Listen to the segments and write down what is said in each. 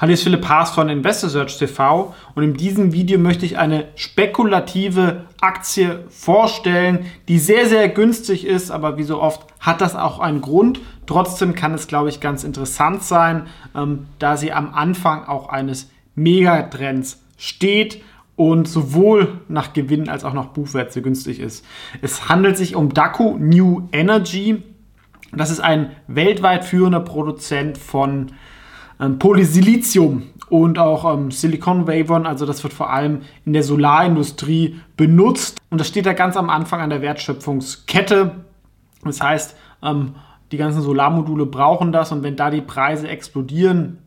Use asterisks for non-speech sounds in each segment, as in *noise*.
Hallo, hier ist Philipp Haas von Investor Search TV und in diesem Video möchte ich eine spekulative Aktie vorstellen, die sehr, sehr günstig ist, aber wie so oft hat das auch einen Grund. Trotzdem kann es, glaube ich, ganz interessant sein, ähm, da sie am Anfang auch eines Megatrends steht und sowohl nach Gewinn als auch nach Buchwert sehr günstig ist. Es handelt sich um Daco New Energy. Das ist ein weltweit führender Produzent von ähm, Polysilizium und auch ähm, Silicon Wavern. Also das wird vor allem in der Solarindustrie benutzt. Und das steht da ganz am Anfang an der Wertschöpfungskette. Das heißt, ähm, die ganzen Solarmodule brauchen das und wenn da die Preise explodieren,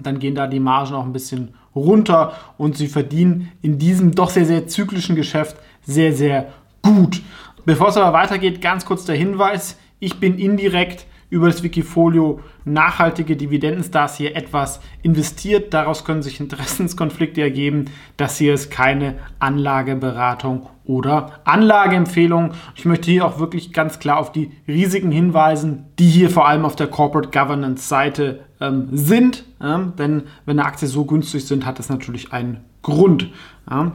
dann gehen da die Margen auch ein bisschen runter und sie verdienen in diesem doch sehr, sehr zyklischen Geschäft sehr, sehr gut. Bevor es aber weitergeht, ganz kurz der Hinweis, ich bin indirekt über das Wikifolio nachhaltige Dividendenstars hier etwas investiert. Daraus können sich Interessenskonflikte ergeben. Das hier ist keine Anlageberatung oder Anlageempfehlung. Ich möchte hier auch wirklich ganz klar auf die Risiken hinweisen, die hier vor allem auf der Corporate Governance Seite ähm, sind. Ja, denn wenn eine Aktie so günstig sind, hat das natürlich einen Grund. Ja.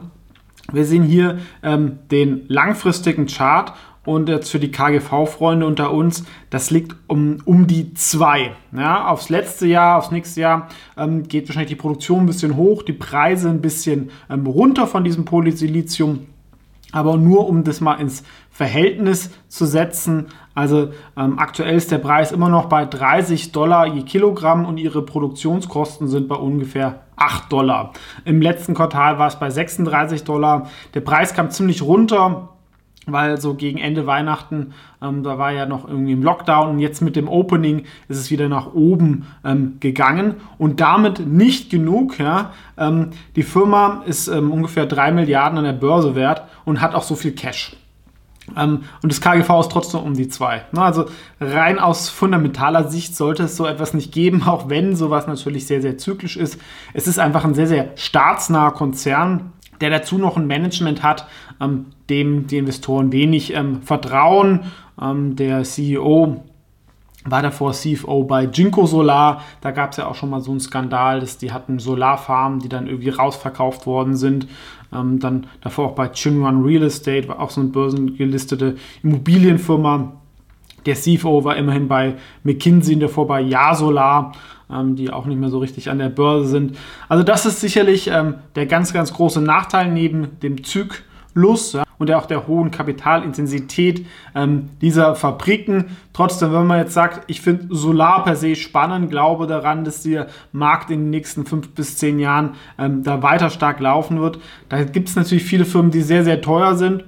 Wir sehen hier ähm, den langfristigen Chart und jetzt für die KGV-Freunde unter uns, das liegt um, um die 2. Ja, aufs letzte Jahr, aufs nächste Jahr ähm, geht wahrscheinlich die Produktion ein bisschen hoch, die Preise ein bisschen ähm, runter von diesem Polysilizium. Aber nur um das mal ins Verhältnis zu setzen. Also ähm, aktuell ist der Preis immer noch bei 30 Dollar je Kilogramm und ihre Produktionskosten sind bei ungefähr 8 Dollar. Im letzten Quartal war es bei 36 Dollar. Der Preis kam ziemlich runter weil so gegen Ende Weihnachten, ähm, da war ja noch irgendwie im Lockdown und jetzt mit dem Opening ist es wieder nach oben ähm, gegangen und damit nicht genug. Ja? Ähm, die Firma ist ähm, ungefähr 3 Milliarden an der Börse wert und hat auch so viel Cash. Ähm, und das KGV ist trotzdem um die 2. Ne? Also rein aus fundamentaler Sicht sollte es so etwas nicht geben, *laughs* auch wenn sowas natürlich sehr, sehr zyklisch ist. Es ist einfach ein sehr, sehr staatsnaher Konzern, der dazu noch ein Management hat, ähm, dem die Investoren wenig ähm, vertrauen. Ähm, der CEO war davor CFO bei Jinko Solar. Da gab es ja auch schon mal so einen Skandal, dass die hatten Solarfarmen, die dann irgendwie rausverkauft worden sind. Ähm, dann davor auch bei Chinwan Real Estate, war auch so eine börsengelistete Immobilienfirma. Der CFO war immerhin bei McKinsey, davor bei Ja Solar ähm, die auch nicht mehr so richtig an der Börse sind. Also das ist sicherlich ähm, der ganz, ganz große Nachteil neben dem Zyklus ja, und auch der hohen Kapitalintensität ähm, dieser Fabriken. Trotzdem, wenn man jetzt sagt, ich finde Solar per se spannend, glaube daran, dass der Markt in den nächsten fünf bis zehn Jahren ähm, da weiter stark laufen wird. Da gibt es natürlich viele Firmen, die sehr, sehr teuer sind.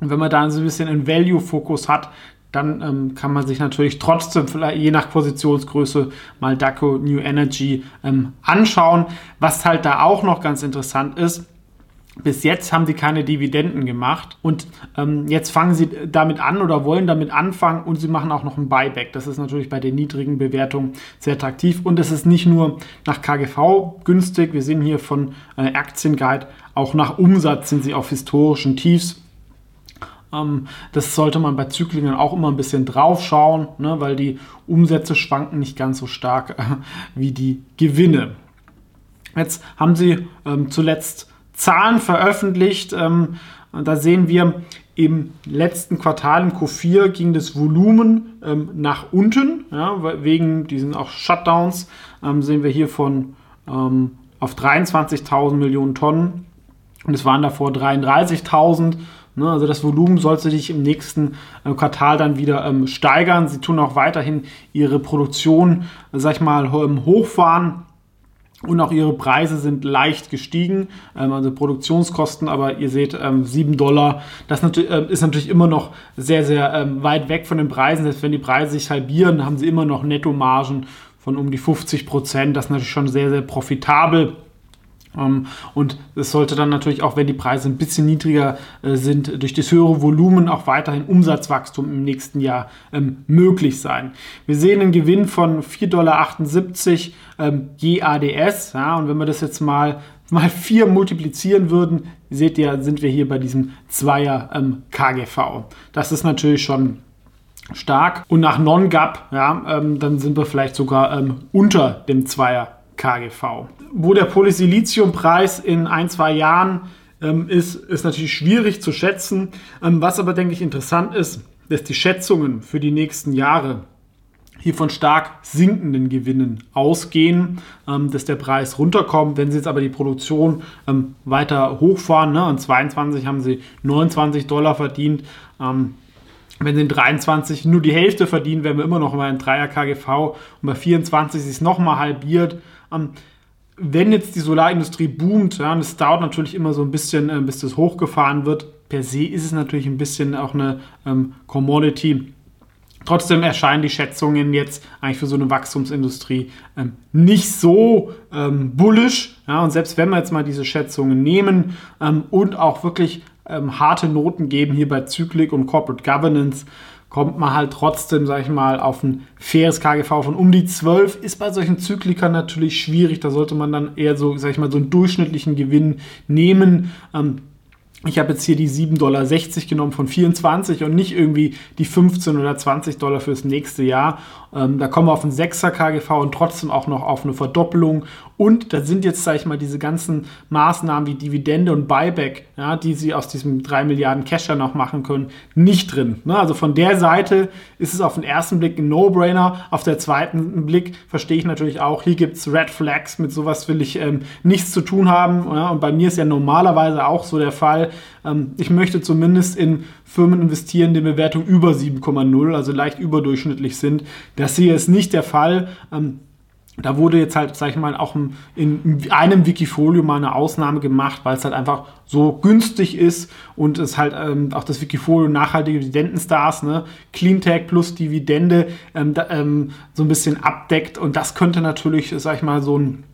Und wenn man da so ein bisschen einen Value-Fokus hat, dann ähm, kann man sich natürlich trotzdem vielleicht je nach Positionsgröße mal DACO New Energy ähm, anschauen. Was halt da auch noch ganz interessant ist, bis jetzt haben sie keine Dividenden gemacht und ähm, jetzt fangen sie damit an oder wollen damit anfangen und sie machen auch noch ein Buyback. Das ist natürlich bei den niedrigen Bewertungen sehr attraktiv und es ist nicht nur nach KGV günstig. Wir sehen hier von äh, Aktienguide auch nach Umsatz sind sie auf historischen Tiefs das sollte man bei Zyklingen auch immer ein bisschen drauf schauen, ne, weil die Umsätze schwanken nicht ganz so stark äh, wie die Gewinne. Jetzt haben sie ähm, zuletzt Zahlen veröffentlicht. Ähm, da sehen wir, im letzten Quartal im Q4 ging das Volumen ähm, nach unten, ja, wegen diesen auch Shutdowns. Ähm, sehen wir hier von ähm, auf 23.000 Millionen Tonnen und es waren davor 33.000. Ne? Also das Volumen sollte sich im nächsten äh, Quartal dann wieder ähm, steigern. Sie tun auch weiterhin ihre Produktion, sag ich mal, ähm, hochfahren. Und auch ihre Preise sind leicht gestiegen, ähm, also Produktionskosten, aber ihr seht, ähm, 7 Dollar, das ist natürlich immer noch sehr, sehr weit weg von den Preisen. Selbst wenn die Preise sich halbieren, haben sie immer noch Nettomargen von um die 50 Prozent. Das ist natürlich schon sehr, sehr profitabel. Ähm, und es sollte dann natürlich auch, wenn die Preise ein bisschen niedriger äh, sind, durch das höhere Volumen auch weiterhin Umsatzwachstum im nächsten Jahr ähm, möglich sein. Wir sehen einen Gewinn von 4,78 Dollar ähm, je ADS. Und wenn wir das jetzt mal mal 4 multiplizieren würden, seht ihr, sind wir hier bei diesem Zweier KGV. Das ist natürlich schon stark. Und nach Non-GAP, ja, dann sind wir vielleicht sogar unter dem Zweier KGV. Wo der Polysiliziumpreis in ein, zwei Jahren ähm, ist, ist natürlich schwierig zu schätzen. Ähm, was aber, denke ich, interessant ist, dass die Schätzungen für die nächsten Jahre hier von stark sinkenden Gewinnen ausgehen, ähm, dass der Preis runterkommt. Wenn Sie jetzt aber die Produktion ähm, weiter hochfahren, ne, und 22 haben Sie 29 Dollar verdient, ähm, wenn sie in 23 nur die Hälfte verdienen, werden wir immer noch mal ein 3er KGV und bei 24 ist es nochmal halbiert. Ähm, wenn jetzt die Solarindustrie boomt, ja, und es dauert natürlich immer so ein bisschen, äh, bis das hochgefahren wird, per se ist es natürlich ein bisschen auch eine ähm, Commodity. Trotzdem erscheinen die Schätzungen jetzt eigentlich für so eine Wachstumsindustrie ähm, nicht so ähm, bullish. Ja, und selbst wenn wir jetzt mal diese Schätzungen nehmen ähm, und auch wirklich ähm, harte Noten geben hier bei Zyklik und Corporate Governance, kommt man halt trotzdem, sag ich mal, auf ein faires KGV von um die 12. Ist bei solchen Zyklikern natürlich schwierig. Da sollte man dann eher so, sag ich mal, so einen durchschnittlichen Gewinn nehmen. Ähm, ich habe jetzt hier die 7,60 Dollar genommen von 24 und nicht irgendwie die 15 oder 20 Dollar fürs nächste Jahr. Ähm, da kommen wir auf einen 6er KGV und trotzdem auch noch auf eine Verdoppelung. Und da sind jetzt, sage ich mal, diese ganzen Maßnahmen wie Dividende und Buyback, ja, die sie aus diesem 3 Milliarden Casher noch machen können, nicht drin. Ne? Also von der Seite ist es auf den ersten Blick ein No-Brainer. Auf der zweiten Blick verstehe ich natürlich auch, hier gibt es Red Flags, mit sowas will ich ähm, nichts zu tun haben. Ja? Und bei mir ist ja normalerweise auch so der Fall, ähm, ich möchte zumindest in Firmen investieren, die Bewertung über 7,0, also leicht überdurchschnittlich sind. Das hier ist nicht der Fall. Ähm, da wurde jetzt halt, sag ich mal, auch in einem Wikifolio mal eine Ausnahme gemacht, weil es halt einfach so günstig ist und es halt ähm, auch das Wikifolio nachhaltige Dividendenstars, ne, Cleantech plus Dividende ähm, da, ähm, so ein bisschen abdeckt und das könnte natürlich, sag ich mal, so ein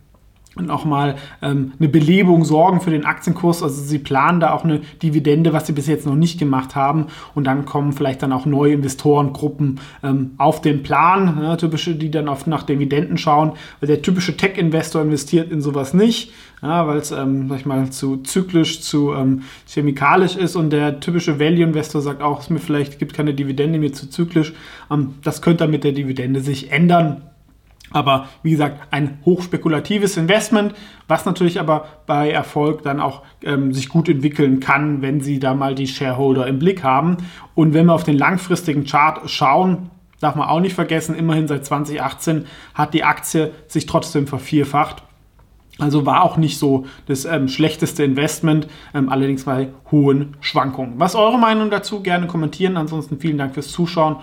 und auch mal ähm, eine Belebung sorgen für den Aktienkurs. Also sie planen da auch eine Dividende, was sie bis jetzt noch nicht gemacht haben. Und dann kommen vielleicht dann auch neue Investorengruppen ähm, auf den Plan, ne, typische, die dann oft nach Dividenden schauen. Weil der typische Tech-Investor investiert in sowas nicht, ja, weil es, ähm, sag ich mal, zu zyklisch, zu ähm, chemikalisch ist. Und der typische Value-Investor sagt auch, es mir vielleicht gibt keine Dividende, mir zu zyklisch. Ähm, das könnte dann mit der Dividende sich ändern. Aber wie gesagt, ein hochspekulatives Investment, was natürlich aber bei Erfolg dann auch ähm, sich gut entwickeln kann, wenn Sie da mal die Shareholder im Blick haben. Und wenn wir auf den langfristigen Chart schauen, darf man auch nicht vergessen, immerhin seit 2018 hat die Aktie sich trotzdem vervierfacht. Also war auch nicht so das ähm, schlechteste Investment, ähm, allerdings bei hohen Schwankungen. Was eure Meinung dazu? Gerne kommentieren. Ansonsten vielen Dank fürs Zuschauen